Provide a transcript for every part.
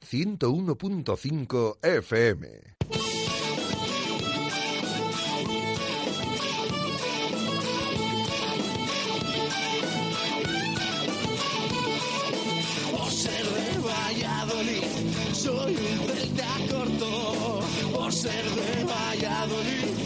101.5 FM. Soy un celta corto. Por ser de Valladolid,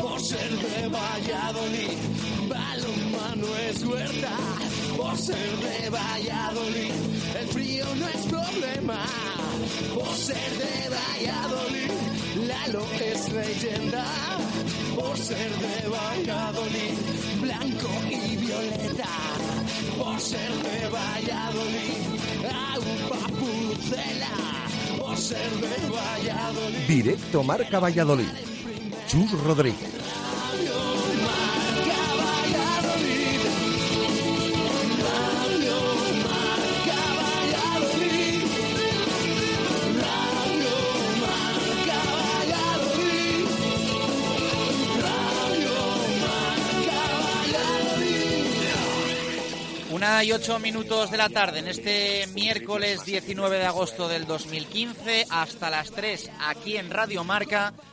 Por ser de Valladolid, balonmano es huerta. Por ser de Valladolid, el frío no es problema. Por ser de Valladolid, Lalo es leyenda. Por ser de Valladolid, blanco y violeta. Por ser de Valladolid, agua pucela. Por ser de Valladolid. Directo Marca Valladolid. Chus Rodríguez. Una y ocho minutos de la tarde en este miércoles 19 de agosto del 2015 hasta las 3 aquí en Radio Marca.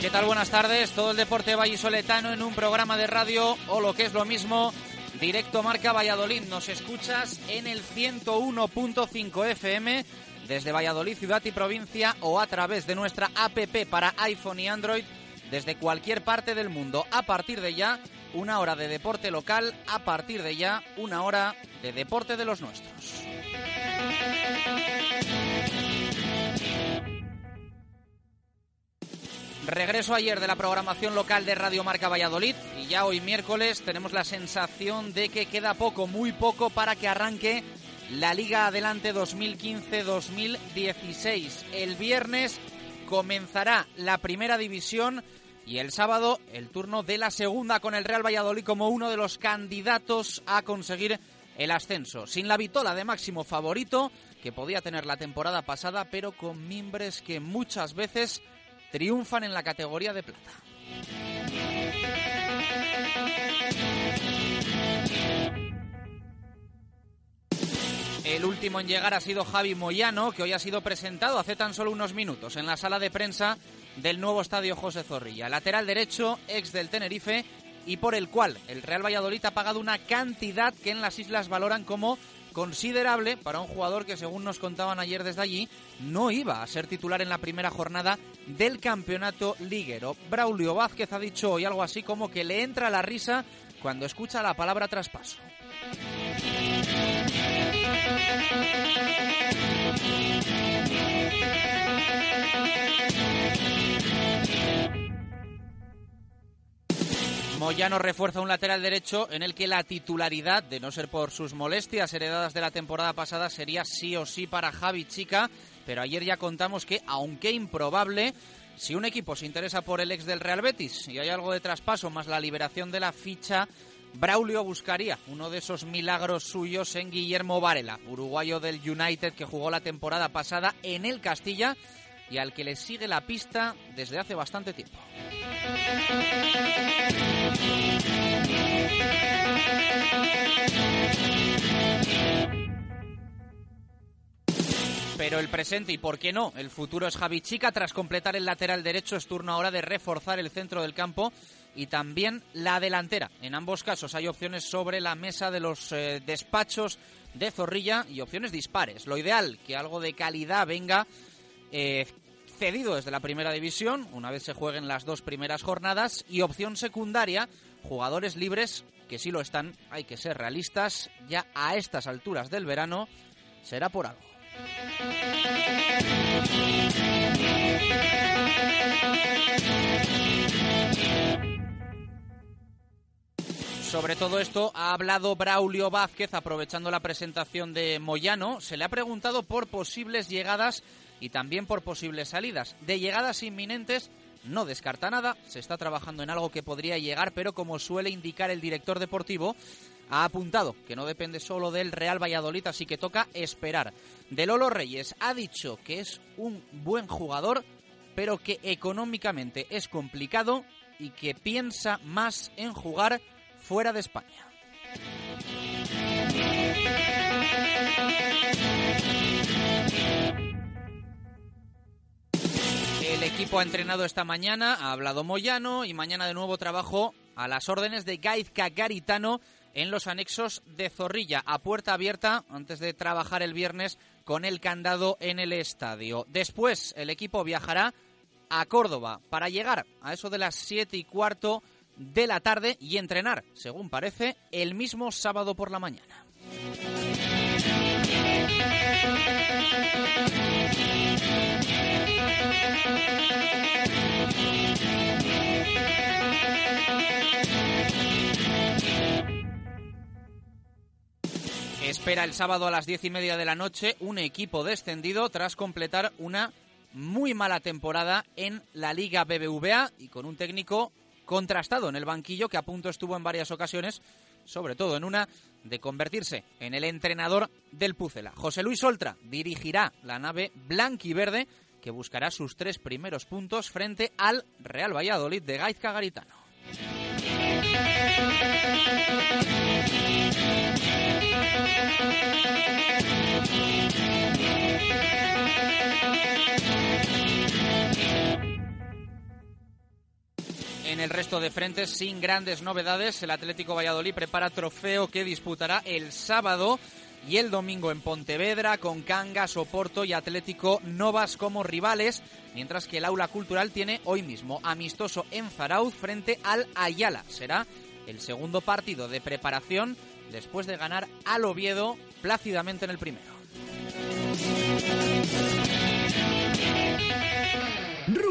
¿Qué tal? Buenas tardes. Todo el deporte vallisoletano en un programa de radio o lo que es lo mismo, directo Marca Valladolid. Nos escuchas en el 101.5 FM desde Valladolid, ciudad y provincia o a través de nuestra APP para iPhone y Android desde cualquier parte del mundo. A partir de ya, una hora de deporte local. A partir de ya, una hora de deporte de los nuestros. Regreso ayer de la programación local de Radio Marca Valladolid y ya hoy miércoles tenemos la sensación de que queda poco, muy poco para que arranque la Liga Adelante 2015-2016. El viernes comenzará la primera división y el sábado el turno de la segunda con el Real Valladolid como uno de los candidatos a conseguir el ascenso. Sin la vitola de máximo favorito que podía tener la temporada pasada, pero con mimbres que muchas veces triunfan en la categoría de plata. El último en llegar ha sido Javi Moyano, que hoy ha sido presentado hace tan solo unos minutos en la sala de prensa del nuevo estadio José Zorrilla. Lateral derecho, ex del Tenerife, y por el cual el Real Valladolid ha pagado una cantidad que en las islas valoran como considerable para un jugador que, según nos contaban ayer desde allí, no iba a ser titular en la primera jornada del campeonato liguero. Braulio Vázquez ha dicho hoy algo así como que le entra la risa cuando escucha la palabra traspaso. Moyano refuerza un lateral derecho en el que la titularidad, de no ser por sus molestias heredadas de la temporada pasada, sería sí o sí para Javi Chica. Pero ayer ya contamos que, aunque improbable, si un equipo se interesa por el ex del Real Betis y hay algo de traspaso más la liberación de la ficha, Braulio buscaría uno de esos milagros suyos en Guillermo Varela, uruguayo del United que jugó la temporada pasada en el Castilla y al que le sigue la pista desde hace bastante tiempo. Pero el presente y por qué no, el futuro es Javi Chica. Tras completar el lateral derecho es turno ahora de reforzar el centro del campo y también la delantera. En ambos casos hay opciones sobre la mesa de los eh, despachos de Zorrilla y opciones dispares. Lo ideal, que algo de calidad venga eh, cedido desde la primera división, una vez se jueguen las dos primeras jornadas, y opción secundaria, jugadores libres, que sí lo están, hay que ser realistas, ya a estas alturas del verano, será por algo. Sobre todo esto ha hablado Braulio Vázquez aprovechando la presentación de Moyano. Se le ha preguntado por posibles llegadas y también por posibles salidas. De llegadas inminentes no descarta nada, se está trabajando en algo que podría llegar, pero como suele indicar el director deportivo, ha apuntado que no depende solo del Real Valladolid, así que toca esperar. De Lolo Reyes ha dicho que es un buen jugador, pero que económicamente es complicado y que piensa más en jugar fuera de España. El equipo ha entrenado esta mañana, ha hablado Moyano y mañana de nuevo trabajo a las órdenes de Gaizka Garitano en los anexos de Zorrilla, a puerta abierta antes de trabajar el viernes con el candado en el estadio. Después el equipo viajará a Córdoba para llegar a eso de las siete y cuarto de la tarde y entrenar, según parece, el mismo sábado por la mañana. Espera el sábado a las diez y media de la noche un equipo descendido tras completar una muy mala temporada en la Liga BBVA y con un técnico contrastado en el banquillo que a punto estuvo en varias ocasiones, sobre todo en una, de convertirse en el entrenador del Pucela. José Luis Oltra dirigirá la nave blanquiverde que buscará sus tres primeros puntos frente al Real Valladolid de Gaizka Garitano. En el resto de frentes, sin grandes novedades, el Atlético Valladolid prepara trofeo que disputará el sábado y el domingo en Pontevedra con Cangas, Oporto y Atlético Novas como rivales, mientras que el Aula Cultural tiene hoy mismo amistoso en Zarauz frente al Ayala. Será el segundo partido de preparación después de ganar al Oviedo plácidamente en el primero.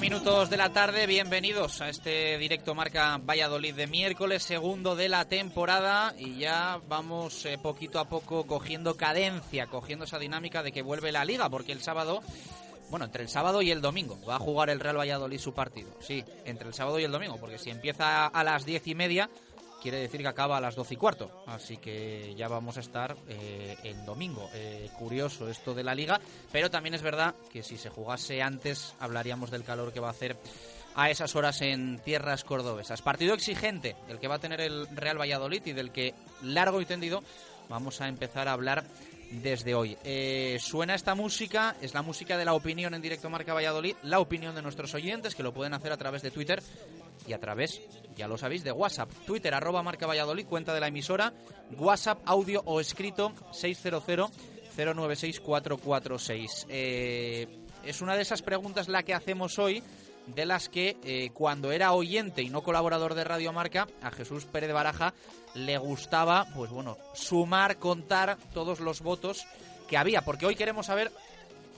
Minutos de la tarde, bienvenidos a este directo marca Valladolid de miércoles, segundo de la temporada y ya vamos eh, poquito a poco cogiendo cadencia, cogiendo esa dinámica de que vuelve la liga, porque el sábado, bueno, entre el sábado y el domingo va a jugar el Real Valladolid su partido, sí, entre el sábado y el domingo, porque si empieza a las diez y media, quiere decir que acaba a las 12 y cuarto. Así que ya vamos a estar eh, en domingo. Eh, curioso esto de la liga, pero también es verdad que si se jugase antes hablaríamos del calor que va a hacer a esas horas en tierras cordobesas. Partido exigente, el que va a tener el Real Valladolid y del que largo y tendido vamos a empezar a hablar desde hoy. Eh, suena esta música, es la música de la opinión en directo Marca Valladolid, la opinión de nuestros oyentes que lo pueden hacer a través de Twitter y a través, ya lo sabéis, de WhatsApp. Twitter arroba Marca Valladolid, cuenta de la emisora, WhatsApp, audio o escrito 600 096 446. Eh, es una de esas preguntas la que hacemos hoy de las que eh, cuando era oyente y no colaborador de Radio Marca, a Jesús Pérez Baraja le gustaba, pues bueno, sumar, contar todos los votos que había, porque hoy queremos saber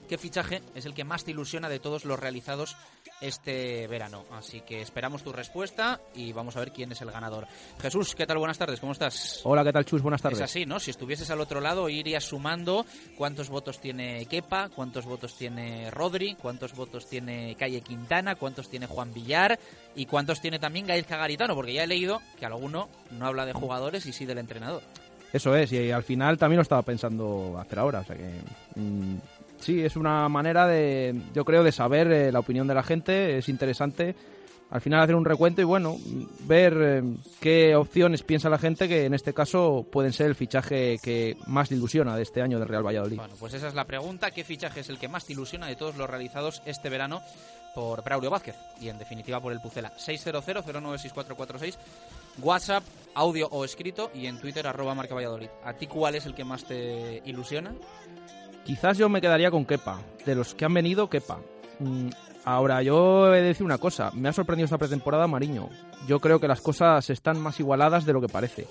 qué fichaje es el que más te ilusiona de todos los realizados este verano. Así que esperamos tu respuesta y vamos a ver quién es el ganador. Jesús, ¿qué tal? Buenas tardes, ¿cómo estás? Hola, ¿qué tal, Chus? Buenas tardes. Es así, ¿no? Si estuvieses al otro lado, irías sumando cuántos votos tiene Kepa, cuántos votos tiene Rodri, cuántos votos tiene Calle Quintana, cuántos tiene Juan Villar y cuántos tiene también Gaizka Garitano, porque ya he leído que alguno no habla de jugadores y sí del entrenador. Eso es, y al final también lo estaba pensando hacer ahora, o sea que... Mm, sí, es una manera de, yo creo, de saber eh, la opinión de la gente, es interesante al final hacer un recuento y bueno, ver eh, qué opciones piensa la gente que en este caso pueden ser el fichaje que más le ilusiona de este año de Real Valladolid. Bueno, pues esa es la pregunta, ¿qué fichaje es el que más te ilusiona de todos los realizados este verano por Braulio Vázquez y en definitiva por el Pucela? 600-096446, WhatsApp, audio o escrito y en Twitter arroba marca Valladolid. ¿A ti cuál es el que más te ilusiona? Quizás yo me quedaría con Kepa. De los que han venido, Kepa. Mm, ahora, yo he de decir una cosa. Me ha sorprendido esta pretemporada Mariño. Yo creo que las cosas están más igualadas de lo que parece.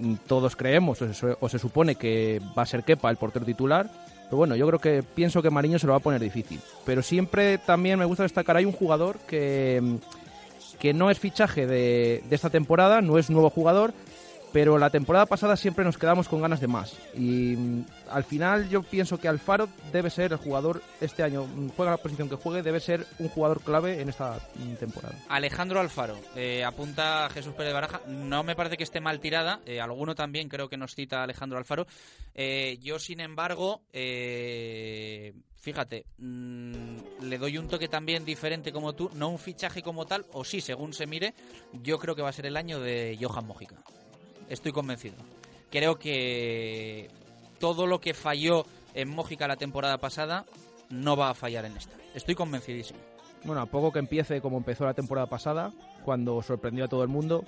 Mm, todos creemos, o se, supone que va a ser Kepa el portero titular. Pero bueno, yo creo que pienso que Mariño se lo va a poner difícil. Pero siempre también me gusta destacar, hay un jugador que, que no es fichaje de, de esta temporada, no es nuevo jugador, pero la temporada pasada siempre nos quedamos con ganas de más. Y mm, al final yo pienso que Alfaro debe ser el jugador este año, mm, juega la posición que juegue, debe ser un jugador clave en esta mm, temporada. Alejandro Alfaro, eh, apunta Jesús Pérez Baraja, no me parece que esté mal tirada, eh, alguno también creo que nos cita Alejandro Alfaro. Eh, yo, sin embargo, fíjate, le doy un toque también diferente como tú, no un fichaje como tal, o sí, según se mire, yo creo que va a ser el año de Johan Mojica. Estoy convencido. Creo que todo lo que falló en Mójica la temporada pasada no va a fallar en esta. Estoy convencidísimo. Bueno, a poco que empiece como empezó la temporada pasada, cuando sorprendió a todo el mundo,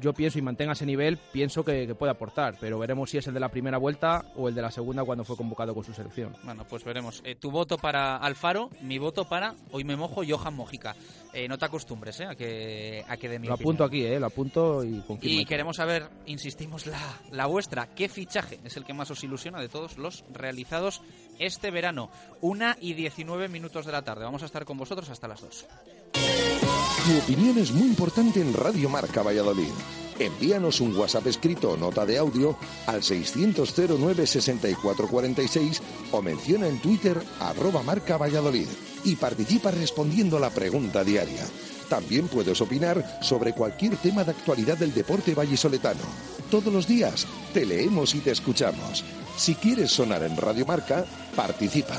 yo pienso y mantenga ese nivel, pienso que, puede aportar, pero veremos si es el de la primera vuelta o el de la segunda cuando fue convocado con su selección. Bueno, pues veremos. Eh, tu voto para Alfaro, mi voto para, hoy me mojo, Johan Mojica. Eh, no te acostumbres eh, a, que, a que de mi Lo apunto aquí, eh, lo apunto y confirmo. Y queremos saber, insistimos, la, la vuestra. ¿Qué fichaje es el que más os ilusiona de todos los realizados este verano? Una y 19 minutos de la tarde. Vamos a estar con vosotros hasta las dos. Tu opinión es muy importante en Radio Marca Valladolid. Envíanos un WhatsApp escrito o nota de audio al 600 09 6446 o menciona en Twitter arroba marca Valladolid y participa respondiendo a la pregunta diaria. También puedes opinar sobre cualquier tema de actualidad del deporte vallisoletano. Todos los días te leemos y te escuchamos. Si quieres sonar en Radio Marca, participa.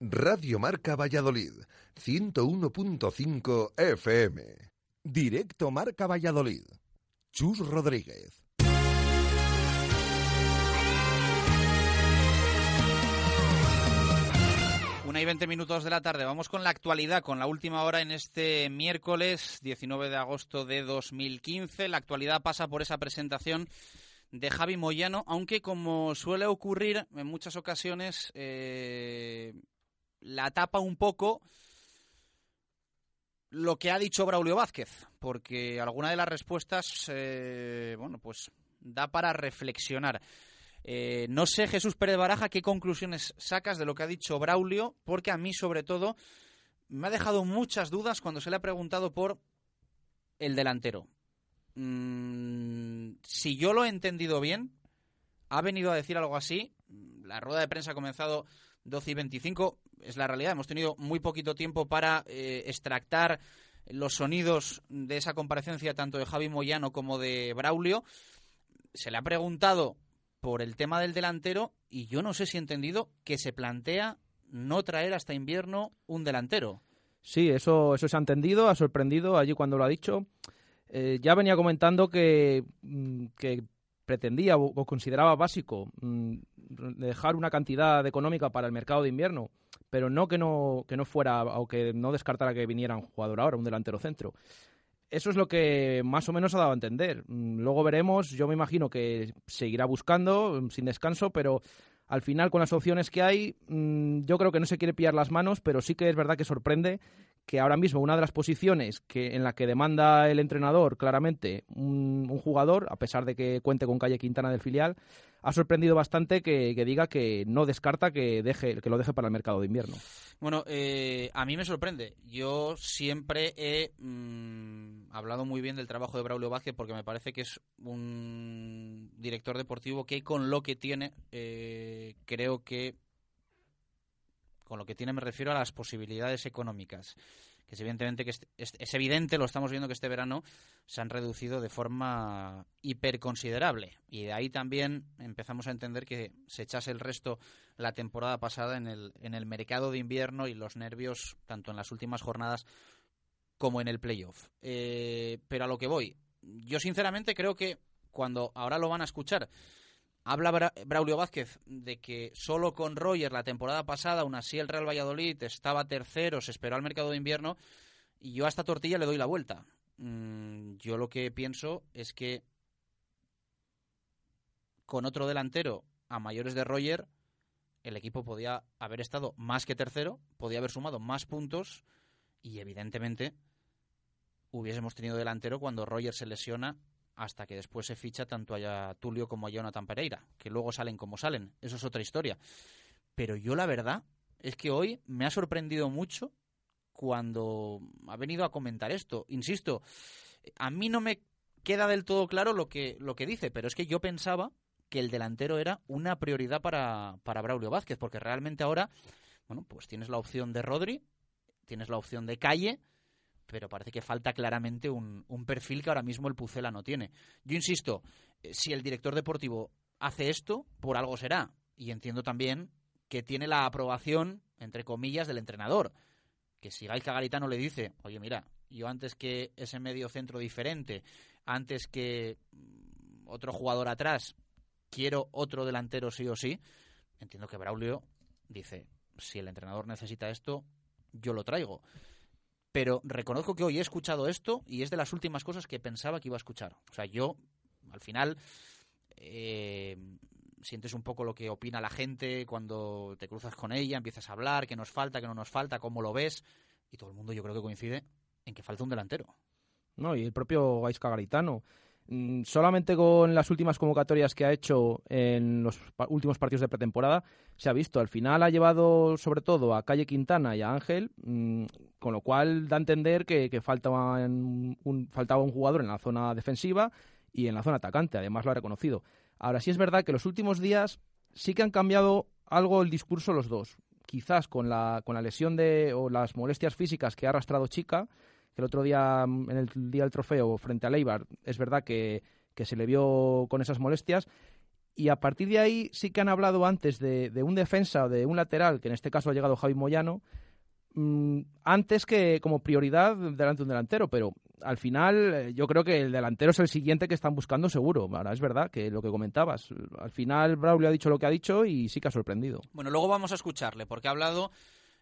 Radio Marca Valladolid, 101.5 FM. Directo Marca Valladolid. Chus Rodríguez. Una y 20 minutos de la tarde. Vamos con la actualidad, con la última hora en este miércoles 19 de agosto de 2015. La actualidad pasa por esa presentación de Javi Moyano, aunque como suele ocurrir en muchas ocasiones, eh, la tapa un poco lo que ha dicho Braulio Vázquez, porque alguna de las respuestas, eh, bueno, pues da para reflexionar. Eh, no sé, Jesús Pérez Baraja, qué conclusiones sacas de lo que ha dicho Braulio, porque a mí, sobre todo, me ha dejado muchas dudas cuando se le ha preguntado por el delantero. Mm, si yo lo he entendido bien, ha venido a decir algo así. La rueda de prensa ha comenzado 12 y 25. Es la realidad. Hemos tenido muy poquito tiempo para eh, extractar los sonidos de esa comparecencia tanto de Javi Moyano como de Braulio. Se le ha preguntado por el tema del delantero y yo no sé si he entendido que se plantea no traer hasta invierno un delantero. Sí, eso, eso se ha entendido, ha sorprendido allí cuando lo ha dicho. Eh, ya venía comentando que, mm, que pretendía o consideraba básico mm, dejar una cantidad económica para el mercado de invierno, pero no que no, que no fuera o que no descartara que viniera un jugador ahora, un delantero centro. Eso es lo que más o menos ha dado a entender. Mm, luego veremos, yo me imagino que seguirá buscando sin descanso, pero al final con las opciones que hay, mm, yo creo que no se quiere pillar las manos, pero sí que es verdad que sorprende que ahora mismo una de las posiciones que en la que demanda el entrenador claramente un, jugador, a pesar de que cuente con Calle Quintana del filial, ha sorprendido bastante que, diga que no descarta que deje que lo deje para el mercado de invierno. Bueno, eh, a mí me sorprende. Yo siempre he mm, hablado muy bien del trabajo de Braulio Vázquez porque me parece que es un director deportivo que con lo que tiene eh, creo que con lo que tiene me refiero a las posibilidades económicas, que es evidentemente que es, evidente, lo estamos viendo que este verano se han reducido de forma hiperconsiderable y de ahí también empezamos a entender que se echase el resto la temporada pasada en el, en el mercado de invierno y los nervios tanto en las últimas jornadas como en el playoff. Eh, pero a lo que voy, yo sinceramente creo que cuando ahora lo van a escuchar Habla Braulio Vázquez de que solo con Roger la temporada pasada, aún así el Real Valladolid estaba tercero, se esperó al mercado de invierno y yo a esta tortilla le doy la vuelta. Mm, yo lo que pienso es que con otro delantero a mayores de Roger, el equipo podía haber estado más que tercero, podía haber sumado más puntos y evidentemente hubiésemos tenido delantero cuando Roger se lesiona hasta que después se ficha tanto a Tulio como a Jonathan Pereira, que luego salen como salen. Eso es otra historia. Pero yo la verdad es que hoy me ha sorprendido mucho cuando ha venido a comentar esto. Insisto, a mí no me queda del todo claro lo que, lo que dice, pero es que yo pensaba que el delantero era una prioridad para, para Braulio Vázquez, porque realmente ahora, bueno, pues tienes la opción de Rodri, tienes la opción de Calle, pero parece que falta claramente un, perfil que ahora mismo el Pucela no tiene. Yo insisto, eh, si el director deportivo hace esto, por algo será. Y entiendo también que tiene la aprobación, entre comillas, del entrenador. Que si Gaisca Garitano le dice, oye, mira, yo antes que ese medio centro diferente, antes que mm, otro jugador atrás, quiero otro delantero sí o sí, entiendo que Braulio dice, si el entrenador necesita esto, yo lo traigo pero reconozco que hoy he escuchado esto y es de las últimas cosas que pensaba que iba a escuchar. O sea, yo, al final, eh, sientes un poco lo que opina la gente cuando te cruzas con ella, empiezas a hablar, qué nos falta, qué no nos falta, cómo lo ves, y todo el mundo yo creo que coincide en que falta un delantero. No, y el propio Gaisca Garitano. Mm, solamente con las últimas convocatorias que ha hecho en los últimos partidos de pretemporada se ha visto. Al final ha llevado sobre todo a Calle Quintana y a Ángel, mm, con lo cual da a entender que, faltaba, un, jugador en la zona defensiva y en la zona atacante. Además lo ha reconocido. Ahora sí es verdad que los últimos días sí que han cambiado algo el discurso los dos. Quizás con la, con la lesión de, o las molestias físicas que ha arrastrado Chica, el otro día, en el día del trofeo, frente a Leibar, es verdad que, se le vio con esas molestias. Y a partir de ahí sí que han hablado antes de, un defensa o de un lateral, que en este caso ha llegado Javi Moyano, antes que como prioridad delante de un delantero, pero al final eh, yo creo que el delantero es el siguiente que están buscando seguro. Ahora es verdad que lo que comentabas, al final Braulio ha dicho lo que ha dicho y sí que ha sorprendido. Bueno, luego vamos a escucharle porque ha hablado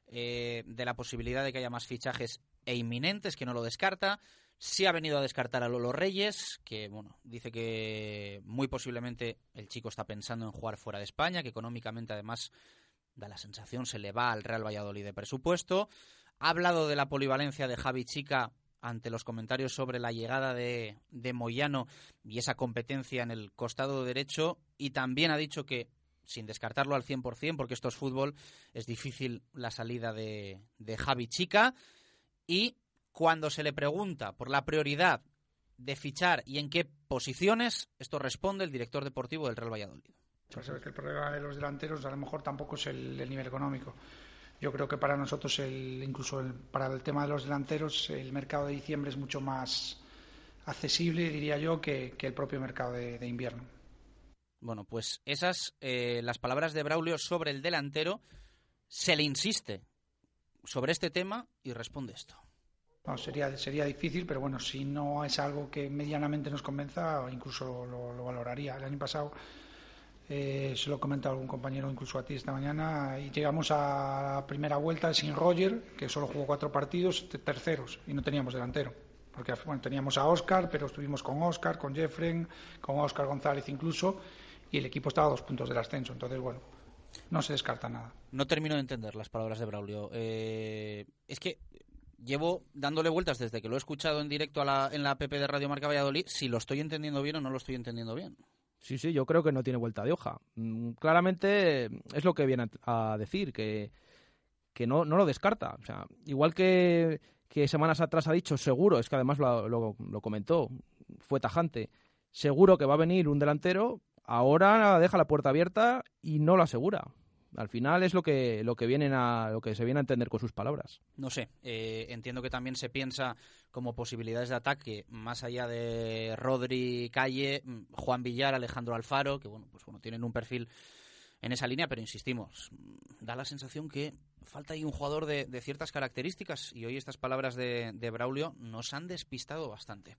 eh, de la posibilidad de que haya más fichajes e inminentes, que no lo descarta. Sí ha venido a descartar a Lolo Reyes, que bueno, dice que muy posiblemente el chico está pensando en jugar fuera de España, que económicamente además da la sensación se le va al Real Valladolid de presupuesto. Ha hablado de la polivalencia de Javi Chica ante los comentarios sobre la llegada de, de Moyano y esa competencia en el costado derecho y también ha dicho que sin descartarlo al 100%, porque esto es fútbol, es difícil la salida de, de Javi Chica. Y cuando se le pregunta por la prioridad de fichar y en qué posiciones, esto responde el director deportivo del Real Valladolid. Sabes que el problema de los delanteros a lo mejor tampoco es el, el nivel económico. Yo creo que para nosotros, el, incluso el, para el tema de los delanteros, el mercado de diciembre es mucho más accesible, diría yo, que, que el propio mercado de, de invierno. Bueno, pues esas, eh, las palabras de Braulio sobre el delantero, se le insiste sobre este tema y responde esto. No, sería, sería difícil, pero bueno, si no es algo que medianamente nos convenza, incluso lo, lo valoraría. El año pasado eh, se lo comenta algún compañero, incluso a ti esta mañana, y llegamos a la primera vuelta sin Roger, que solo jugó cuatro partidos, terceros, y no teníamos delantero. Porque bueno, teníamos a Oscar, pero estuvimos con Oscar, con Jeffren, con Oscar González incluso, y el equipo estaba a dos puntos del ascenso. Entonces, bueno, no se descarta nada. No termino de entender las palabras de Braulio. Eh, es que llevo dándole vueltas desde que lo he escuchado en directo a la, en la app de Radio Marca Valladolid, si lo estoy entendiendo bien o no lo estoy entendiendo bien. Sí, sí, yo creo que no tiene vuelta de hoja. Mm, claramente es lo que viene a, decir, que, que no, no lo descarta. O sea, igual que, que semanas atrás ha dicho, seguro, es que además lo, lo comentó, fue tajante, seguro que va a venir un delantero, ahora deja la puerta abierta y no lo asegura. Al final es lo que lo que vienen a lo que se viene a entender con sus palabras. No sé, eh, entiendo que también se piensa como posibilidades de ataque más allá de Rodri, Calle, mm, Juan Villar, Alejandro Alfaro, que bueno, pues bueno, tienen un perfil en esa línea, pero insistimos, da la sensación que falta ahí un jugador de, ciertas características y hoy estas palabras de, Braulio nos han despistado bastante.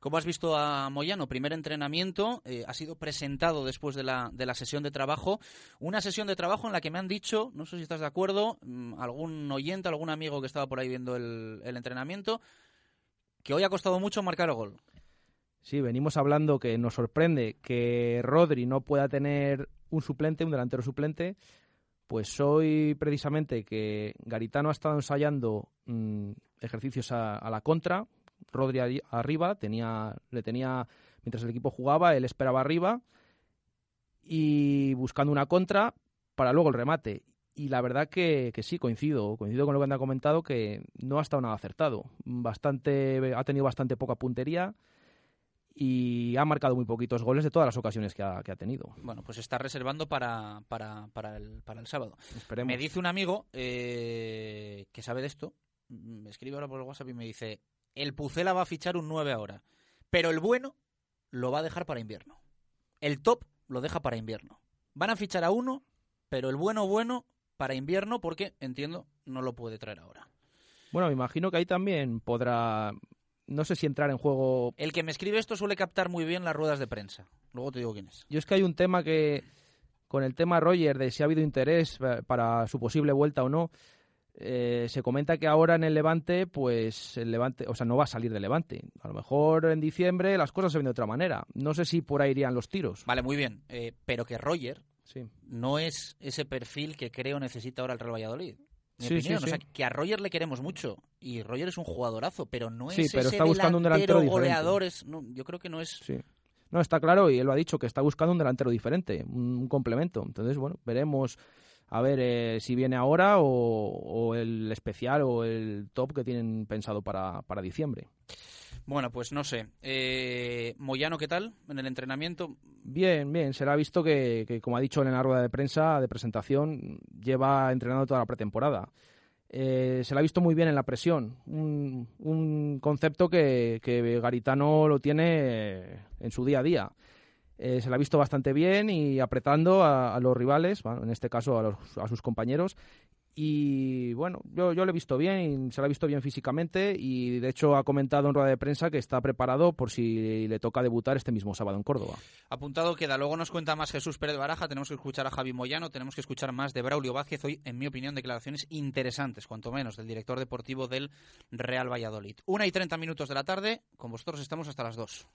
¿Cómo has visto a Moyano? Primer entrenamiento, eh, ha sido presentado después de la, de la sesión de trabajo, una sesión de trabajo en la que me han dicho, no sé si estás de acuerdo, mm, algún oyente, algún amigo que estaba por ahí viendo el, el entrenamiento, que hoy ha costado mucho marcar el gol. Sí, venimos hablando que nos sorprende que Rodri no pueda tener un suplente, un delantero suplente, pues hoy precisamente que Garitano ha estado ensayando mmm, ejercicios a, a, la contra, Rodri arriba, tenía, le tenía, mientras el equipo jugaba, él esperaba arriba y buscando una contra para luego el remate. Y la verdad que, que sí, coincido, coincido con lo que han comentado, que no ha estado nada acertado. Bastante, ha tenido bastante poca puntería y ha marcado muy poquitos goles de todas las ocasiones que ha, que ha tenido. Bueno, pues está reservando para, para, para, el, para el sábado. Esperemos. Me dice un amigo eh, que sabe de esto, me escribe ahora por el WhatsApp y me dice, el Pucela va a fichar un 9 ahora, pero el bueno lo va a dejar para invierno. El top lo deja para invierno. Van a fichar a uno, pero el bueno bueno para invierno porque, entiendo, no lo puede traer ahora. Bueno, me imagino que ahí también podrá no sé si entrar en juego. El que me escribe esto suele captar muy bien las ruedas de prensa. Luego te digo quién es. Yo es que hay un tema que, con el tema Roger, de si ha habido interés para su posible vuelta o no, eh, se comenta que ahora en el Levante, pues el Levante, o sea, no va a salir del Levante. A lo mejor en diciembre las cosas se ven de otra manera. No sé si por ahí irían los tiros. Vale, muy bien. Eh, pero que Roger sí. no es ese perfil que creo necesita ahora el Real Valladolid. Mi sí, opinión. sí, o sea, que a Roger le queremos mucho y Roger es un jugadorazo, pero no es sí, pero ese está buscando un delantero goleador. Es, no, yo creo que no es. Sí. No, está claro y él lo ha dicho que está buscando un delantero diferente, un, un complemento. Entonces, bueno, veremos a ver eh, si viene ahora o, o, el especial o el top que tienen pensado para, para diciembre. Bueno, pues no sé. Eh, Moyano, ¿qué tal en el entrenamiento? Bien, bien. Se le ha visto que, que, como ha dicho en la rueda de prensa de presentación, lleva entrenando toda la pretemporada. Eh, se le ha visto muy bien en la presión. Un, un concepto que, Garitano lo tiene en su día a día. Eh, se le ha visto bastante bien y apretando a, a los rivales, bueno, en este caso a, los, a sus compañeros, Y bueno, yo, yo lo he visto bien, se lo ha visto bien físicamente y de hecho ha comentado en rueda de prensa que está preparado por si le toca debutar este mismo sábado en Córdoba. Apuntado queda, luego nos cuenta más Jesús Pérez Baraja, tenemos que escuchar a Javi Moyano, tenemos que escuchar más de Braulio Vázquez. Hoy, en mi opinión, declaraciones interesantes, cuanto menos, del director deportivo del Real Valladolid. Una y treinta minutos de la tarde, con vosotros estamos hasta las dos.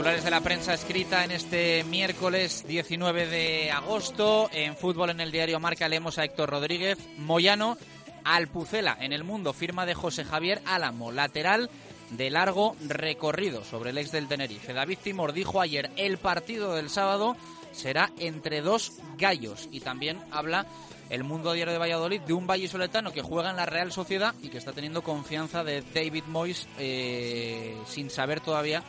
Titulares de la prensa escrita en este miércoles 19 de agosto. En fútbol en el diario Marca leemos a Héctor Rodríguez. Moyano, Alpucela en el mundo, firma de José Javier Álamo, lateral de largo recorrido sobre el ex del Tenerife. David Timor dijo ayer el partido del sábado será entre dos gallos y también habla el mundo diario de Valladolid de un vallisoletano que juega en la Real Sociedad y que está teniendo confianza de David Moyes eh, sin saber todavía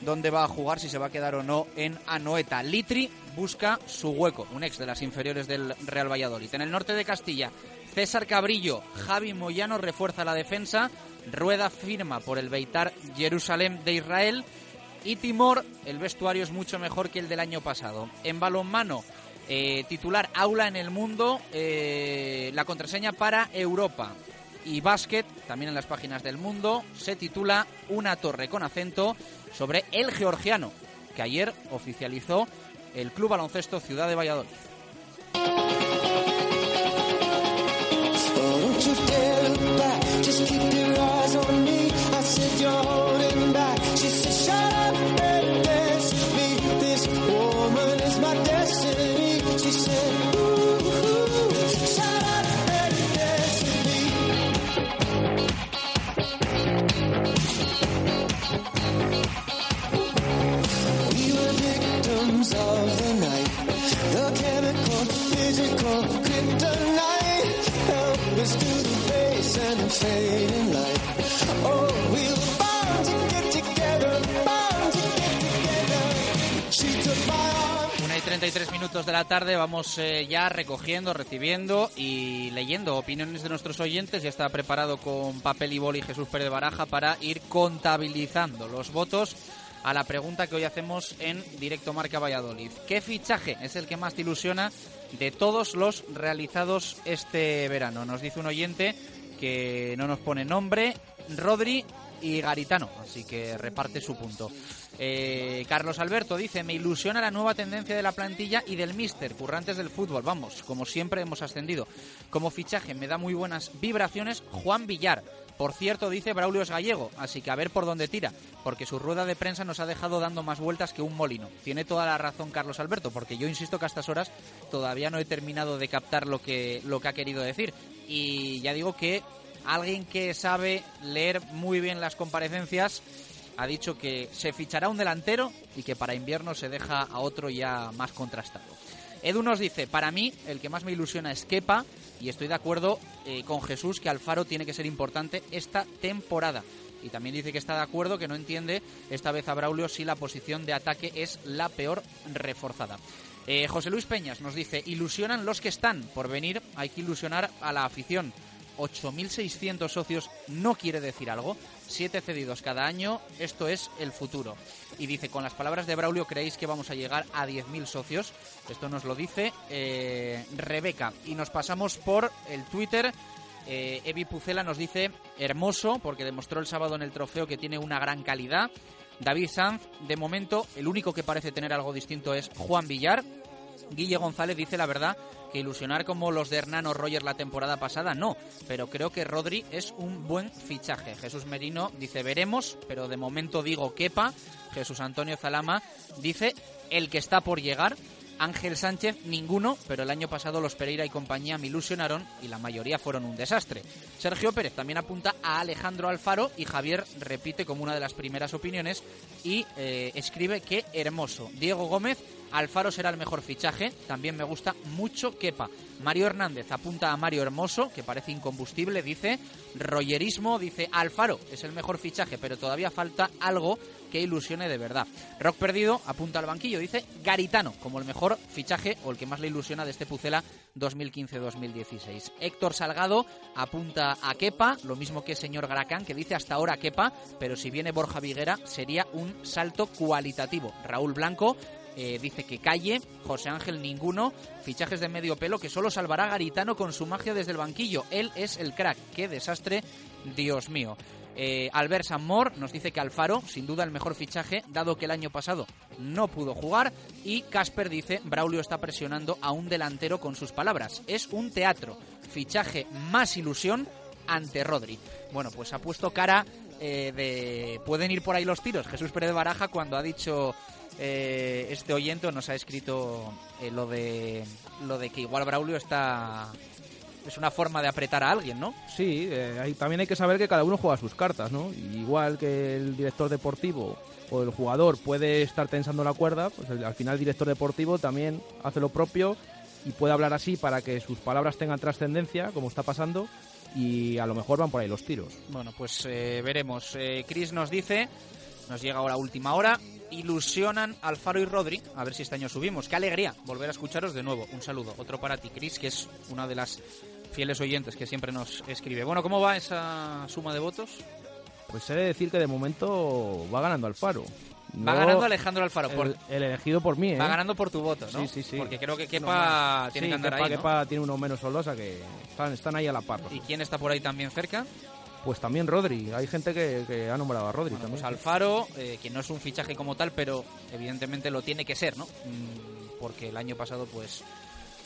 dónde va a jugar, si se va a quedar o no en Anoeta. Litri busca su hueco, un ex de las inferiores del Real Valladolid. En el norte de Castilla, César Cabrillo, Javi Moyano refuerza la defensa, Rueda firma por el Beitar Jerusalén de Israel y Timor, el vestuario es mucho mejor que el del año pasado. En balonmano, eh, titular Aula en el Mundo, eh, la contraseña para Europa. Y básquet, también en las páginas del mundo, se titula Una torre con acento sobre el georgiano, que ayer oficializó el Club Baloncesto Ciudad de Valladolid. Minutos de la tarde vamos eh, ya recogiendo, recibiendo y leyendo opiniones de nuestros oyentes. Ya está preparado con papel y boli Jesús Pérez Baraja para ir contabilizando los votos a la pregunta que hoy hacemos en Directo Marca Valladolid. ¿Qué fichaje es el que más te ilusiona de todos los realizados este verano? Nos dice un oyente que no nos pone nombre, Rodri y Garitano, así que reparte su punto. Eh, Carlos Alberto dice, me ilusiona la nueva tendencia de la plantilla y del míster, currantes del fútbol, vamos, como siempre hemos ascendido. Como fichaje me da muy buenas vibraciones Juan Villar. Por cierto, dice Braulio es gallego, así que a ver por dónde tira, porque su rueda de prensa nos ha dejado dando más vueltas que un molino. Tiene toda la razón Carlos Alberto, porque yo insisto que a estas horas todavía no he terminado de captar lo que, lo que ha querido decir. Y ya digo que alguien que sabe leer muy bien las comparecencias ha dicho que se fichará un delantero y que para invierno se deja a otro ya más contrastado. Edu nos dice, para mí el que más me ilusiona es Kepa y estoy de acuerdo eh, con Jesús que Alfaro tiene que ser importante esta temporada. Y también dice que está de acuerdo, que no entiende esta vez a Braulio si la posición de ataque es la peor reforzada. Eh, José Luis Peñas nos dice, ilusionan los que están por venir, hay que ilusionar a la afición. 8.600 socios no quiere decir algo. Siete cedidos cada año, esto es el futuro. Y dice, con las palabras de Braulio, ¿creéis que vamos a llegar a 10.000 socios? Esto nos lo dice eh, Rebeca. Y nos pasamos por el Twitter. Eh, Evi Pucela nos dice, hermoso, porque demostró el sábado en el trofeo que tiene una gran calidad. David Sanz, de momento, el único que parece tener algo distinto es Juan Villar. Guille González dice la verdad que ilusionar como los de Hernán o Roger la temporada pasada no, pero creo que Rodri es un buen fichaje. Jesús Merino dice veremos, pero de momento digo quepa. Jesús Antonio Zalama dice el que está por llegar. Ángel Sánchez, ninguno, pero el año pasado los Pereira y compañía me ilusionaron y la mayoría fueron un desastre. Sergio Pérez también apunta a Alejandro Alfaro y Javier repite como una de las primeras opiniones y eh, escribe que hermoso. Diego Gómez Alfaro será el mejor fichaje, también me gusta mucho Kepa. Mario Hernández apunta a Mario Hermoso, que parece incombustible, dice Royerismo, dice Alfaro es el mejor fichaje, pero todavía falta algo que ilusione de verdad. Rock Perdido apunta al banquillo, dice Garitano como el mejor fichaje o el que más le ilusiona de este Pucela 2015-2016. Héctor Salgado apunta a Kepa, lo mismo que señor Garacán, que dice hasta ahora Kepa, pero si viene Borja Viguera sería un salto cualitativo. Raúl Blanco eh, dice que calle, José Ángel ninguno, fichajes de medio pelo que solo salvará Garitano con su magia desde el banquillo. Él es el crack, qué desastre, Dios mío. Eh, Albert Sanmor nos dice que Alfaro, sin duda el mejor fichaje, dado que el año pasado no pudo jugar. Y Casper dice, Braulio está presionando a un delantero con sus palabras. Es un teatro. Fichaje más ilusión ante Rodri. Bueno, pues ha puesto cara eh, de... Pueden ir por ahí los tiros. Jesús Pérez Baraja cuando ha dicho eh, este oyente nos ha escrito lo de lo de que igual Braulio está es una forma de apretar a alguien, ¿no? Sí, eh, también hay que saber que cada uno juega sus cartas, ¿no? igual que el director deportivo o el jugador puede estar tensando la cuerda, pues al final el director deportivo también hace lo propio y puede hablar así para que sus palabras tengan trascendencia, como está pasando, y a lo mejor van por ahí los tiros. Bueno, pues eh, veremos. Eh, Chris nos dice, nos llega ahora última hora, ilusionan Alfaro y Rodri. A ver si este año subimos. Qué alegría volver a escucharos de nuevo. Un saludo. Otro para ti, Chris, que es una de las fieles oyentes que siempre nos escribe. Bueno, ¿cómo va esa suma de votos? Pues he de decir que de momento va ganando Alfaro. va ganando Alejandro Alfaro. Por, el, elegido por mí, ¿eh? Va ganando por tu voto, ¿no? Sí, sí, sí. Porque creo que Kepa tiene que andar ahí, Kepa tiene uno menos solosa que están, están ahí a la par. ¿Y quién está por ahí también cerca? Pues también Rodri. Hay gente que, ha nombrado a Rodri bueno, también. Pues Alfaro, eh, que no es un fichaje como tal, pero evidentemente lo tiene que ser, ¿no? Mm, porque el año pasado, pues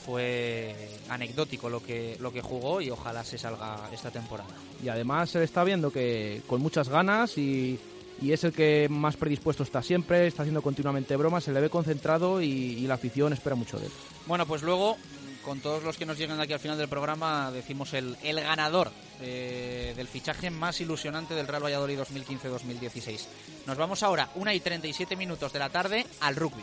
fue anecdótico lo que, lo que jugó y ojalá se salga esta temporada. Y además se le está viendo que con muchas ganas y, es el que más predispuesto está siempre, está haciendo continuamente bromas, se le ve concentrado y, la afición espera mucho de él. Bueno, pues luego con todos los que nos llegan aquí al final del programa decimos el, el ganador eh, del fichaje más ilusionante del Real Valladolid 2015-2016. Nos vamos ahora, una y 37 minutos de la tarde, al rugby.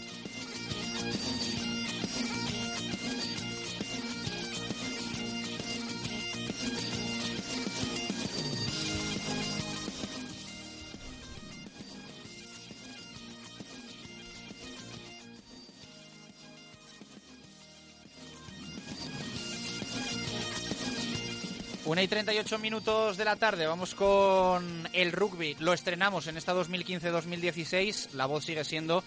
Una y 38 minutos de la tarde, vamos con el rugby. Lo estrenamos en esta 2015-2016. La voz sigue siendo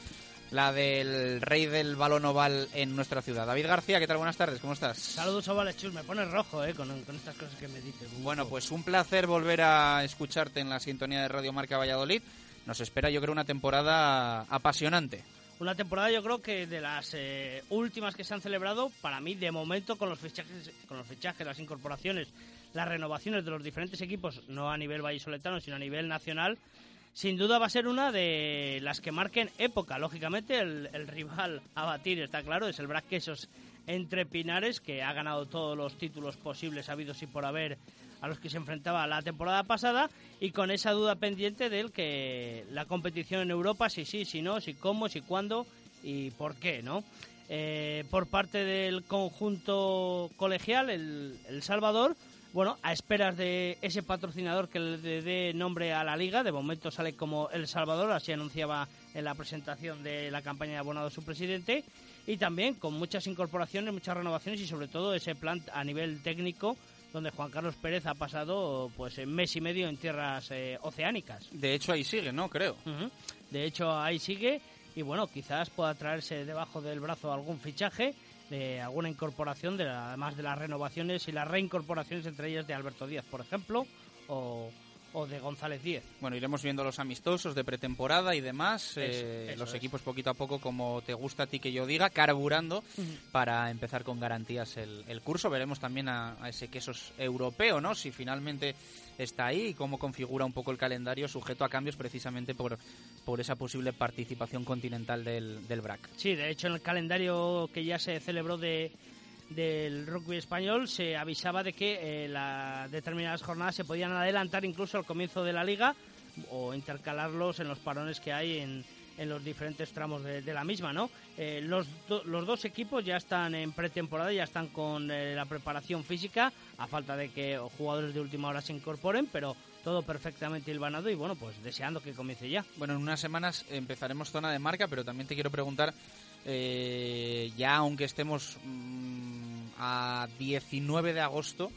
la del rey del balón oval en nuestra ciudad. David García, ¿qué tal? Buenas tardes, ¿cómo estás? Saludos, ovales chus. Me pones rojo, ¿eh? Con, estas cosas que me dices. Bueno, pues un placer volver a escucharte en la sintonía de Radio Marca Valladolid. Nos espera, yo creo, una temporada apasionante. Una temporada, yo creo que de las eh, últimas que se han celebrado, para mí, de momento, con los fichajes, con los fichajes, las incorporaciones las renovaciones de los diferentes equipos, no a nivel vallisoletano, sino a nivel nacional, sin duda va a ser una de las que marquen época. Lógicamente, el, rival a batir, está claro, es el Quesos entre Pinares, que ha ganado todos los títulos posibles, habidos y por haber, a los que se enfrentaba la temporada pasada, y con esa duda pendiente del que la competición en Europa, si sí, si no, si cómo, si cuándo y por qué, ¿no? Eh, por parte del conjunto colegial, el, el Salvador, bueno, a esperas de ese patrocinador que le dé nombre a la liga, de momento sale como El Salvador, así anunciaba en la presentación de la campaña de abonado su presidente, y también con muchas incorporaciones, muchas renovaciones y sobre todo ese plan a nivel técnico donde Juan Carlos Pérez ha pasado pues en mes y medio en tierras eh, oceánicas. De hecho ahí sigue, ¿no? Creo. De hecho ahí sigue y bueno, quizás pueda traerse debajo del brazo algún fichaje de alguna incorporación, de además de las renovaciones y las reincorporaciones, entre ellas de Alberto Díaz, por ejemplo, o, o de González Díez. Bueno, iremos viendo los amistosos de pretemporada y demás. eh, eso los es. equipos poquito a poco, como te gusta a ti que yo diga, carburando para empezar con garantías el, el curso. Veremos también a, a ese quesos europeo, ¿no? Si finalmente está ahí y cómo configura un poco el calendario sujeto a cambios precisamente por, por esa posible participación continental del, del BRAC. Sí, de hecho en el calendario que ya se celebró de, del rugby español se avisaba de que eh, determinadas jornadas se podían adelantar incluso al comienzo de la liga o intercalarlos en los parones que hay en, en los diferentes tramos de, de la misma, ¿no? Eh, los, do- los dos equipos ya están en pretemporada, ya están con eh, la preparación física, a falta de que jugadores de última hora se incorporen, pero todo perfectamente hilvanado y bueno, pues deseando que comience ya. Bueno, en unas semanas empezaremos zona de marca, pero también te quiero preguntar, eh, ya aunque estemos mm, a 19 de agosto,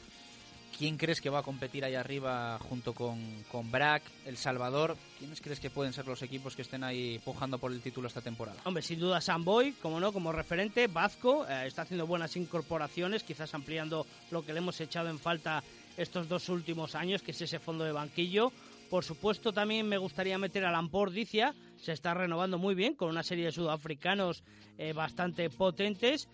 ¿quién crees que va a competir ahí arriba junto con, con BRAC, El Salvador? ¿Quiénes crees que pueden ser los equipos que estén ahí pujando por el título esta temporada? Hombre, sin duda Samboy, como no, como referente, Vazco eh, está haciendo buenas incorporaciones, quizás ampliando lo que le hemos echado en falta estos dos últimos años, que es ese fondo de banquillo. Por supuesto, también me gustaría meter a Lamport Dicia, se está renovando muy bien con una serie de sudafricanos eh, bastante potentes.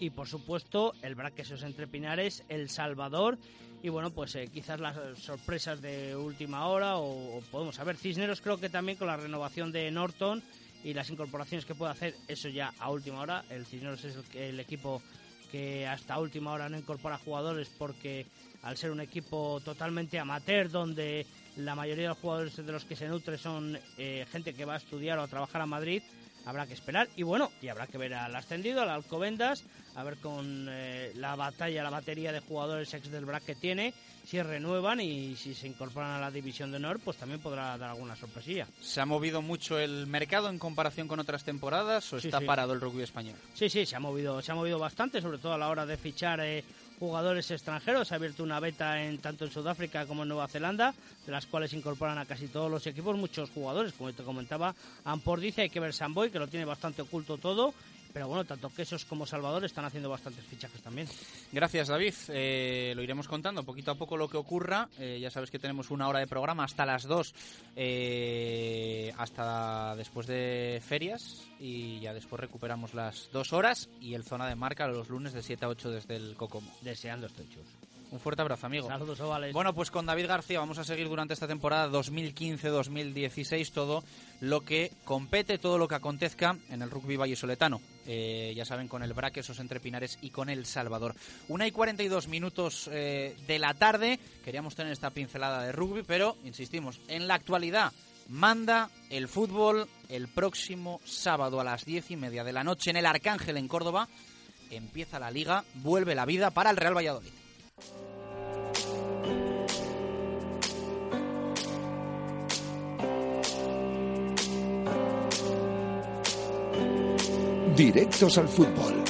Y por supuesto, el Braquesos entre Pinares, El Salvador. Y bueno, pues eh, quizás las sorpresas de última hora o, podemos saber. Cisneros creo que también con la renovación de Norton y las incorporaciones que puede hacer, eso ya a última hora. El Cisneros es el, el equipo que hasta última hora no incorpora jugadores porque al ser un equipo totalmente amateur donde la mayoría de los jugadores de los que se nutre son eh, gente que va a estudiar o a trabajar a Madrid, habrá que esperar y bueno, y habrá que ver al ascendido, al Alcobendas, a ver con eh, la batalla, la batería de jugadores ex del BRAC que tiene, si renuevan y si se incorporan a la división de honor, pues también podrá dar alguna sorpresilla. ¿Se ha movido mucho el mercado en comparación con otras temporadas o Sí, está sí. parado el rugby español? Sí, sí, se ha movido, se ha movido bastante, sobre todo a la hora de fichar eh, jugadores extranjeros. Se ha abierto una beta en tanto en Sudáfrica como en Nueva Zelanda, de las cuales incorporan a casi todos los equipos muchos jugadores, como te comentaba Ampor dice, hay que ver Samboy, que lo tiene bastante oculto todo. Pero bueno, tanto Quesos como Salvador están haciendo bastantes fichajes también. Gracias, David. Eh, lo iremos contando poquito a poco lo que ocurra. Eh, ya sabes que tenemos una hora de programa hasta las dos, eh, hasta después de ferias. Y ya después recuperamos las dos horas y el zona de marca los lunes de 7 a 8 desde el Cocomo. Deseando estoy chus. Un fuerte abrazo, amigo. Saludos, ovales. Bueno, pues con David García vamos a seguir durante esta temporada 2015-2016 todo lo que compete, todo lo que acontezca en el rugby vallesoletano. Eh, ya saben, con el Braque, esos entre Pinares y con El Salvador. Una y 42 minutos eh, de la tarde. Queríamos tener esta pincelada de rugby, pero insistimos, en la actualidad manda el fútbol el próximo sábado a las diez y media de la noche en el Arcángel en Córdoba. Empieza la liga, vuelve la vida para el Real Valladolid. Directos al fútbol.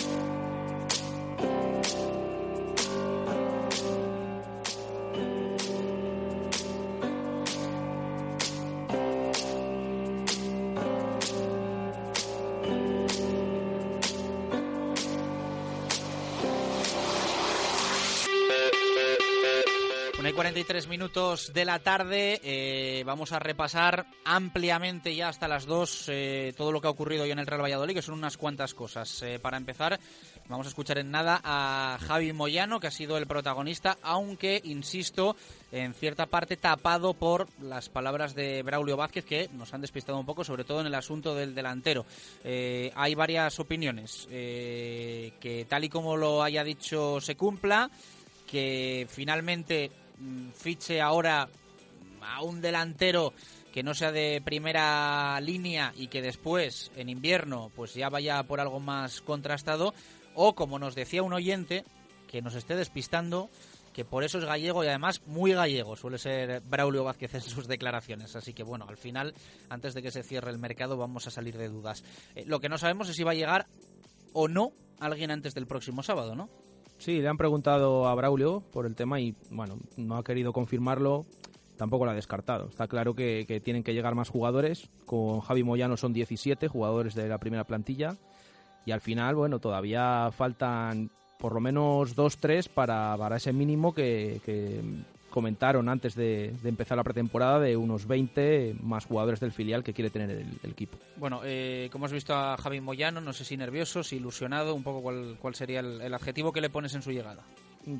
Una y 43 minutos de la tarde. eh, vamos a repasar ampliamente ya hasta las 2 eh, todo lo que ha ocurrido hoy en el Real Valladolid, que son unas cuantas cosas. Eh, para empezar, vamos a escuchar en nada a Javi Moyano, que ha sido el protagonista, aunque, insisto, en cierta parte tapado por las palabras de Braulio Vázquez, que nos han despistado un poco, sobre todo en el asunto del delantero. Eh, hay varias opiniones. eh, que tal y como lo haya dicho se cumpla que finalmente fiche ahora a un delantero que no sea de primera línea y que después en invierno pues ya vaya por algo más contrastado o como nos decía un oyente que nos esté despistando que por eso es gallego y además muy gallego suele ser Braulio Vázquez en sus declaraciones. Así que bueno al final antes de que se cierre el mercado vamos a salir de dudas. Eh, lo que no sabemos es si va a llegar o no alguien antes del próximo sábado no Sí, le han preguntado a Braulio por el tema y, bueno, no ha querido confirmarlo, tampoco lo ha descartado. Está claro que, tienen que llegar más jugadores. Con Javi Moyano son 17 jugadores de la primera plantilla. Y al final, bueno, todavía faltan por lo menos dos, tres para, para ese mínimo que comentaron antes de, empezar la pretemporada de unos 20 más jugadores del filial que quiere tener el, equipo. Bueno, eh, como has visto a Javi Moyano, no sé si nervioso, si ilusionado, un poco cuál, cuál sería el, adjetivo que le pones en su llegada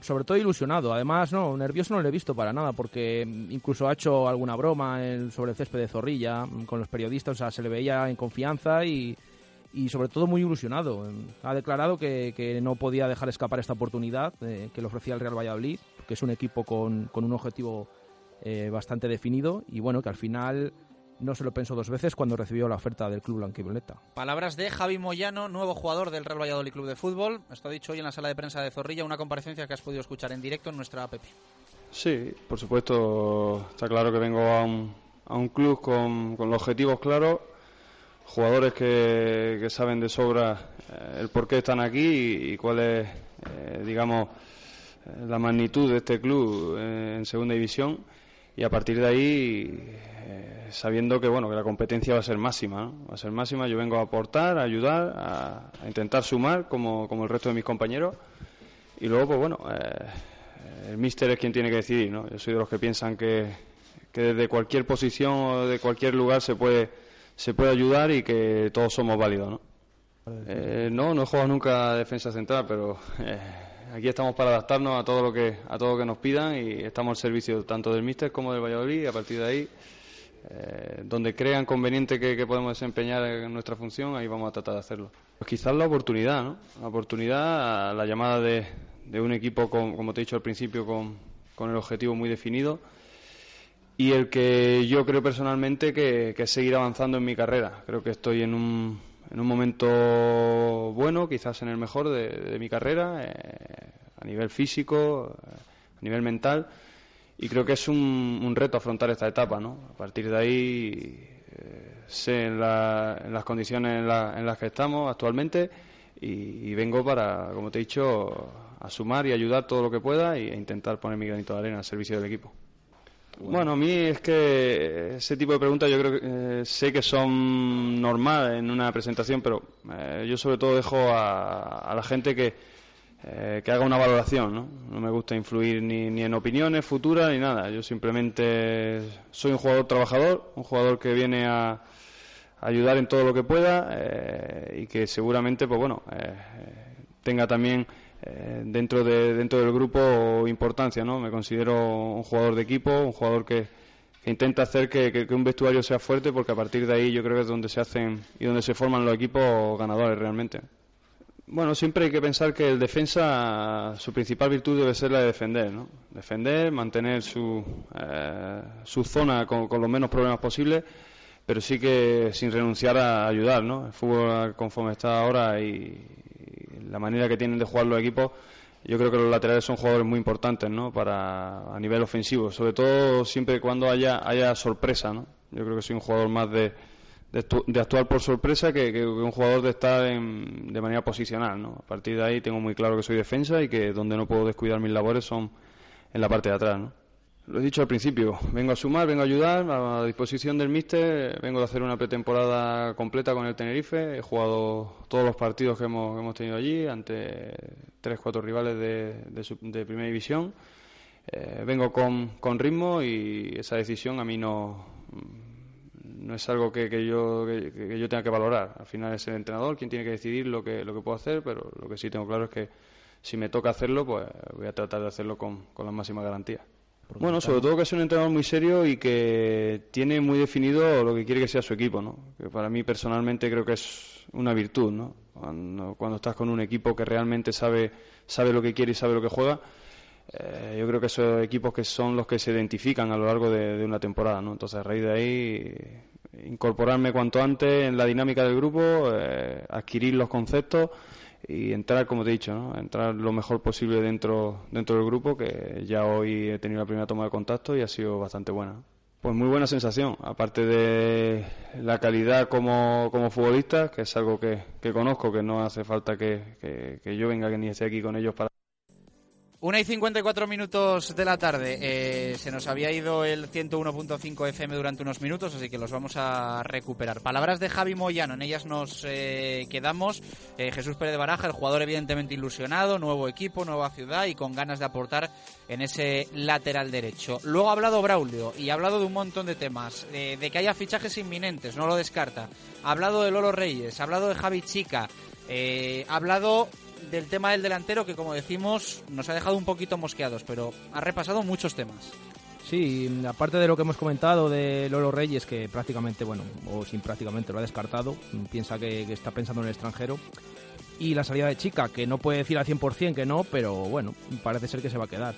sobre todo ilusionado. Además, no, nervioso no lo he visto para nada, porque incluso ha hecho alguna broma sobre el césped de Zorrilla con los periodistas, o sea, se le veía en confianza y, y sobre todo muy ilusionado. Ha declarado que, que no podía dejar escapar esta oportunidad eh, que le ofrecía el Real Valladolid, que es un equipo con, con un objetivo eh, bastante definido y bueno, que al final no se lo pensó dos veces cuando recibió la oferta del club blanquivioleta. Palabras de Javi Moyano, nuevo jugador del Real Valladolid Club de Fútbol. Esto ha dicho hoy en la sala de prensa de Zorrilla, una comparecencia que has podido escuchar en directo en nuestra app. Sí, por supuesto, está claro que vengo a un, a un club con, con los objetivos claros jugadores que, saben de sobra eh, el por qué están aquí y, cuál es, eh, digamos, la magnitud de este club en segunda división y a partir de ahí sabiendo que bueno que la competencia va a ser máxima va a ser máxima yo vengo a aportar a ayudar a, intentar sumar como, como, el resto de mis compañeros y luego pues bueno el míster es quien tiene que decidir ¿no? yo soy de los que piensan que, que desde cualquier posición o de cualquier lugar se puede se puede ayudar y que todos somos válidos, ¿no? Eh, no, no he jugado nunca defensa central, pero eh, aquí estamos para adaptarnos a todo lo que a todo lo que nos pidan y estamos al servicio tanto del míster como del Valladolid y a partir de ahí eh, donde crean conveniente que, podemos desempeñar en nuestra función, ahí vamos a tratar de hacerlo. Pues quizás la oportunidad, ¿no? La oportunidad, la llamada de, de un equipo, con, como te he dicho al principio, con, con el objetivo muy definido y el que yo creo personalmente que, es seguir avanzando en mi carrera. Creo que estoy en un, en un momento bueno, quizás en el mejor de, mi carrera, eh, a nivel físico, eh, a nivel mental, y creo que es un, reto afrontar esta etapa. ¿no? A partir de ahí eh, sé en, las condiciones en, las que estamos actualmente y, vengo para, como te he dicho, a sumar y ayudar todo lo que pueda e intentar poner mi granito de arena al servicio del equipo. Bueno. a mí es que ese tipo de preguntas yo creo que eh, sé que son normales en una presentación, pero eh, yo sobre todo dejo a, la gente que, eh, que haga una valoración, ¿no? No me gusta influir ni, ni en opiniones futuras ni nada. Yo simplemente soy un jugador trabajador, un jugador que viene a, ayudar en todo lo que pueda y que seguramente, pues bueno, tenga también eh, dentro, de, dentro del grupo importancia, ¿no? Me considero un jugador de equipo, un jugador que, intenta hacer que, un vestuario sea fuerte porque a partir de ahí yo creo que es donde se hacen y donde se forman los equipos ganadores realmente. Bueno, siempre hay que pensar que el defensa, su principal virtud debe ser la de defender, ¿no? Defender, mantener su, eh, su zona con, con los menos problemas posibles pero sí que sin renunciar a ayudar, ¿no? El fútbol conforme está ahora y, la manera que tienen de jugar los equipos, yo creo que los laterales son jugadores muy importantes, ¿no? Para a nivel ofensivo, sobre todo siempre cuando haya haya sorpresa, ¿no? Yo creo que soy un jugador más de, de, actuar por sorpresa que, un jugador de estar de manera posicional, ¿no? A partir de ahí tengo muy claro que soy defensa y que donde no puedo descuidar mis labores son en la parte de atrás, ¿no? Lo he dicho al principio, vengo a sumar, vengo a ayudar, a disposición del míster, vengo de hacer una pretemporada completa con el Tenerife, he jugado todos los partidos que hemos, tenido allí ante tres, cuatro rivales de, primera división, eh, vengo con, con, ritmo y esa decisión a mí no, no es algo que, yo, que, yo tenga que valorar, al final es el entrenador quien tiene que decidir lo que, lo que puedo hacer, pero lo que sí tengo claro es que si me toca hacerlo, pues voy a tratar de hacerlo con, con la máxima garantía. Bueno, sobre todo que es un entrenador muy serio y que tiene muy definido lo que quiere que sea su equipo, ¿no? Que para mí personalmente creo que es una virtud, ¿no? Cuando, estás con un equipo que realmente sabe, sabe lo que quiere y sabe lo que juega, eh, yo creo que esos equipos que son los que se identifican a lo largo de, una temporada, ¿no? Entonces, a raíz de ahí, incorporarme cuanto antes en la dinámica del grupo, eh, adquirir los conceptos y entrar, como te he dicho, ¿no? entrar lo mejor posible dentro, dentro del grupo, que ya hoy he tenido la primera toma de contacto y ha sido bastante buena. Pues muy buena sensación, aparte de la calidad como, como futbolista, que es algo que, conozco, que no hace falta que, que, que yo venga que ni esté aquí con ellos para Una y 54 minutos de la tarde. Eh, se nos había ido el 101.5 FM durante unos minutos, así que los vamos a recuperar. Palabras de Javi Moyano, en ellas nos eh, quedamos. Eh, Jesús Pérez de Baraja, el jugador evidentemente ilusionado, nuevo equipo, nueva ciudad y con ganas de aportar en ese lateral derecho. Luego ha hablado Braulio y ha hablado de un montón de temas, de que haya fichajes inminentes, no lo descarta. Ha hablado de Lolo Reyes, ha hablado de Javi Chica, ha hablado del tema del delantero que, como decimos, nos ha dejado un poquito mosqueados, pero ha repasado muchos temas. Sí, aparte de lo que hemos comentado de Lolo Reyes, que prácticamente, bueno, o sin prácticamente lo ha descartado, piensa que, está pensando en el extranjero, y la salida de Chica, que no puede decir al 100% que no, pero bueno, parece ser que se va a quedar.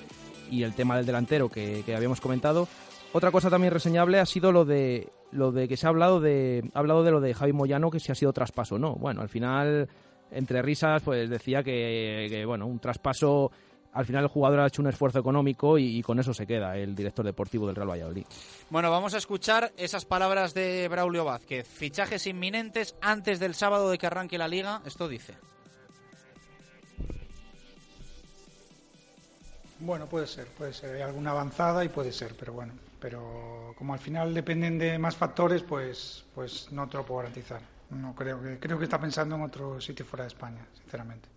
Y el tema del delantero que, habíamos comentado. Otra cosa también reseñable ha sido lo de lo de que se ha hablado de ha hablado de lo de Javi Moyano que si ha sido traspaso no. Bueno, al final entre risas, pues decía que, bueno, un traspaso al final el jugador ha hecho un esfuerzo económico y, con eso se queda el director deportivo del Real Valladolid. Bueno, vamos a escuchar esas palabras de Braulio Vázquez. Fichajes inminentes antes del sábado de que arranque la liga. Esto dice. Bueno, puede ser, puede ser. Hay alguna avanzada y puede ser, pero bueno. Pero como al final dependen de más factores, pues, pues no te lo puedo garantizar. No creo que creo que está pensando en otro sitio fuera de España, sinceramente.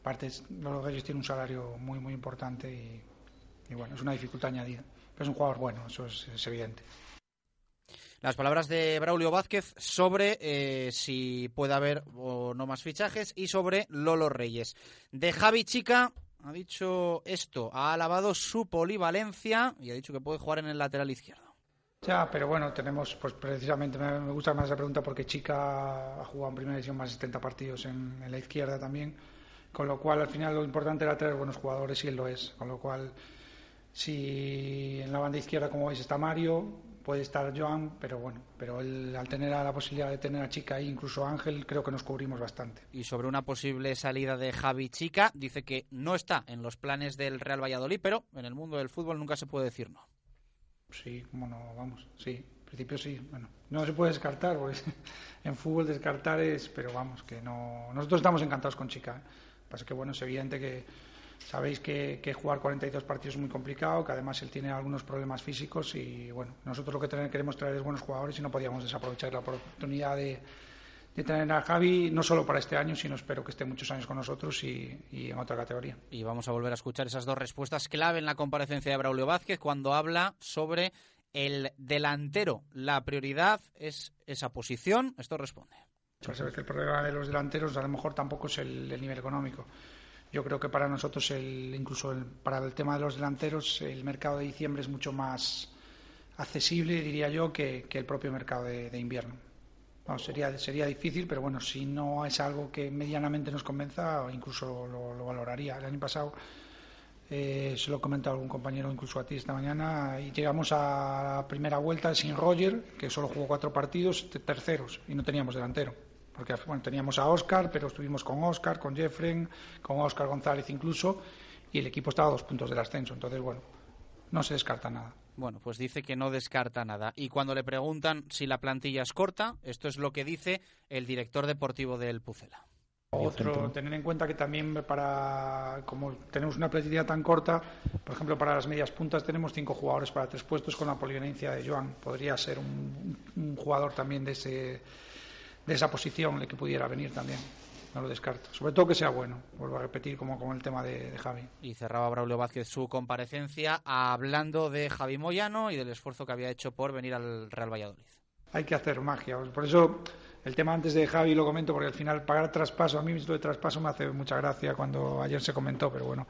Aparte, los ellos tienen un salario muy muy importante y, bueno, es una dificultad añadida. Pero es un jugador bueno, eso es, evidente. Las palabras de Braulio Vázquez sobre eh, si puede haber o no más fichajes y sobre Lolo Reyes. De Javi Chica ha dicho esto, ha alabado su polivalencia y ha dicho que puede jugar en el lateral izquierdo. Ya, pero bueno, tenemos, pues precisamente me, gusta más esa pregunta porque Chica ha jugado en primera división más de 70 partidos en, la izquierda también, con lo cual al final lo importante era tener buenos jugadores y él lo es, con lo cual si en la banda izquierda como veis está Mario, puede estar Joan, pero bueno, pero él, al tener la posibilidad de tener a Chica ahí, incluso Ángel, creo que nos cubrimos bastante. Y sobre una posible salida de Javi Chica, dice que no está en los planes del Real Valladolid, pero en el mundo del fútbol nunca se puede decir no. Sí, bueno, vamos, sí, en principio sí. Bueno, no se puede descartar, porque en fútbol descartar es, pero vamos, que no. Nosotros estamos encantados con Chica. ¿eh? Pasa que, bueno, es evidente que sabéis que, que, jugar 42 partidos es muy complicado, que además él tiene algunos problemas físicos y, bueno, nosotros lo que queremos traer es buenos jugadores y no podíamos desaprovechar la oportunidad de de tener a Javi no solo para este año, sino espero que esté muchos años con nosotros y, en otra categoría. Y vamos a volver a escuchar esas dos respuestas clave en la comparecencia de Braulio Vázquez cuando habla sobre el delantero. La prioridad es esa posición. Esto responde. Muchas veces el problema de los delanteros a lo mejor tampoco es el, nivel económico. Yo creo que para nosotros, el, incluso para el tema de los delanteros, el mercado de diciembre es mucho más accesible, diría yo, que, el propio mercado de invierno sería, sería difícil, pero bueno, si no es algo que medianamente nos convenza, incluso lo, valoraría. El año pasado eh, se lo comentó algún compañero, incluso a ti esta mañana, y llegamos a la primera vuelta sin Roger, que solo jugó cuatro partidos, terceros, y no teníamos delantero. Porque bueno, teníamos a Oscar, pero estuvimos con Oscar, con Jeffrey, con Oscar González incluso, y el equipo estaba a dos puntos del ascenso. Entonces, bueno, no se descarta nada. Bueno, pues dice que no descarta nada. Y cuando le preguntan si la plantilla es corta, esto es lo que dice el director deportivo del Pucela. Otro, tener en cuenta que también para, como tenemos una plantilla tan corta, por ejemplo, para las medias puntas tenemos cinco jugadores para tres puestos con la polivenencia de Joan. Podría ser un, jugador también de, ese, de esa posición el que pudiera venir también no lo descarto. Sobre todo que sea bueno, vuelvo a repetir como con el tema de, Javi. Y cerraba Braulio Vázquez su comparecencia hablando de Javi Moyano y del esfuerzo que había hecho por venir al Real Valladolid. Hay que hacer magia. Por eso el tema antes de Javi lo comento porque al final pagar traspaso, a mí mismo de traspaso me hace mucha gracia cuando ayer se comentó, pero bueno,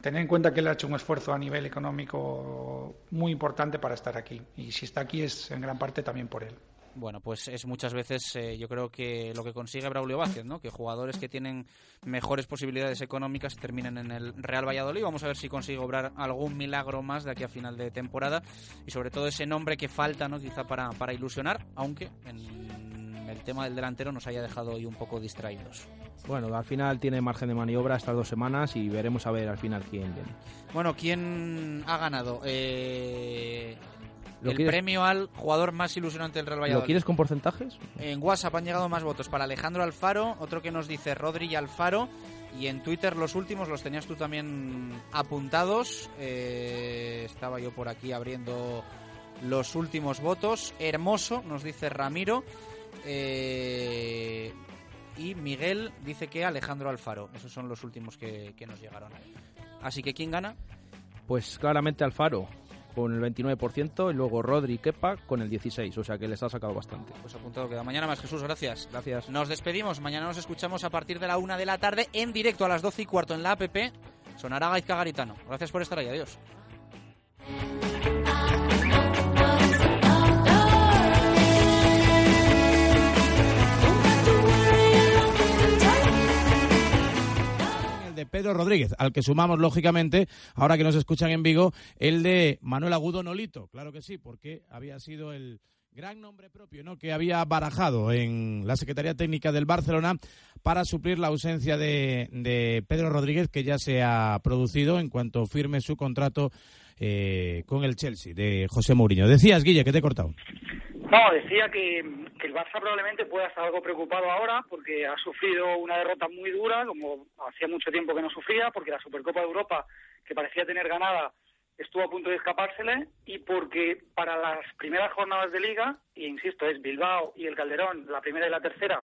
tener en cuenta que él ha hecho un esfuerzo a nivel económico muy importante para estar aquí. Y si está aquí es en gran parte también por él. Bueno, pues es muchas veces eh, yo creo que lo que consigue Braulio Vázquez, ¿no? Que jugadores que tienen mejores posibilidades económicas terminen en el Real Valladolid. Vamos a ver si consigue obrar algún milagro más de aquí a final de temporada y sobre todo ese nombre que falta, ¿no? Quizá para, para ilusionar, aunque en el tema del delantero nos haya dejado hoy un poco distraídos. Bueno, al final tiene margen de maniobra estas dos semanas y veremos a ver al final quién viene. Bueno, ¿quién ha ganado? Eh, el premio al jugador más ilusionante del Real Valladolid. ¿Lo quieres con porcentajes? En WhatsApp han llegado más votos para Alejandro Alfaro, otro que nos dice Rodri y Alfaro, Y en Twitter los últimos los tenías tú también apuntados. Eh, estaba yo por aquí abriendo los últimos votos. Hermoso, nos dice Ramiro. Eh, y Miguel dice que Alejandro Alfaro. Esos son los últimos que, que nos llegaron. Así que, ¿quién gana? Pues claramente Alfaro con el 29% y luego Rodri Kepa con el 16%, o sea que les ha sacado bastante. Pues apuntado queda. Mañana más, Jesús, gracias. Gracias. Nos despedimos. Mañana nos escuchamos a partir de la una de la tarde en directo a las 12 y cuarto en la APP. Sonará Gaizka Garitano. Gracias por estar ahí. Adiós. Pedro Rodríguez, al que sumamos lógicamente, ahora que nos escuchan en Vigo, el de Manuel Agudo Nolito, claro que sí, porque había sido el gran nombre propio ¿no? que había barajado en la Secretaría Técnica del Barcelona para suplir la ausencia de, de Pedro Rodríguez, que ya se ha producido en cuanto firme su contrato eh, con el Chelsea de José Mourinho. Decías, Guille, que te he cortado. No, decía que, el Barça probablemente pueda estar algo preocupado ahora porque ha sufrido una derrota muy dura, como hacía mucho tiempo que no sufría, porque la Supercopa de Europa, que parecía tener ganada, estuvo a punto de escapársele y porque para las primeras jornadas de liga, y insisto, es Bilbao y el Calderón, la primera y la tercera,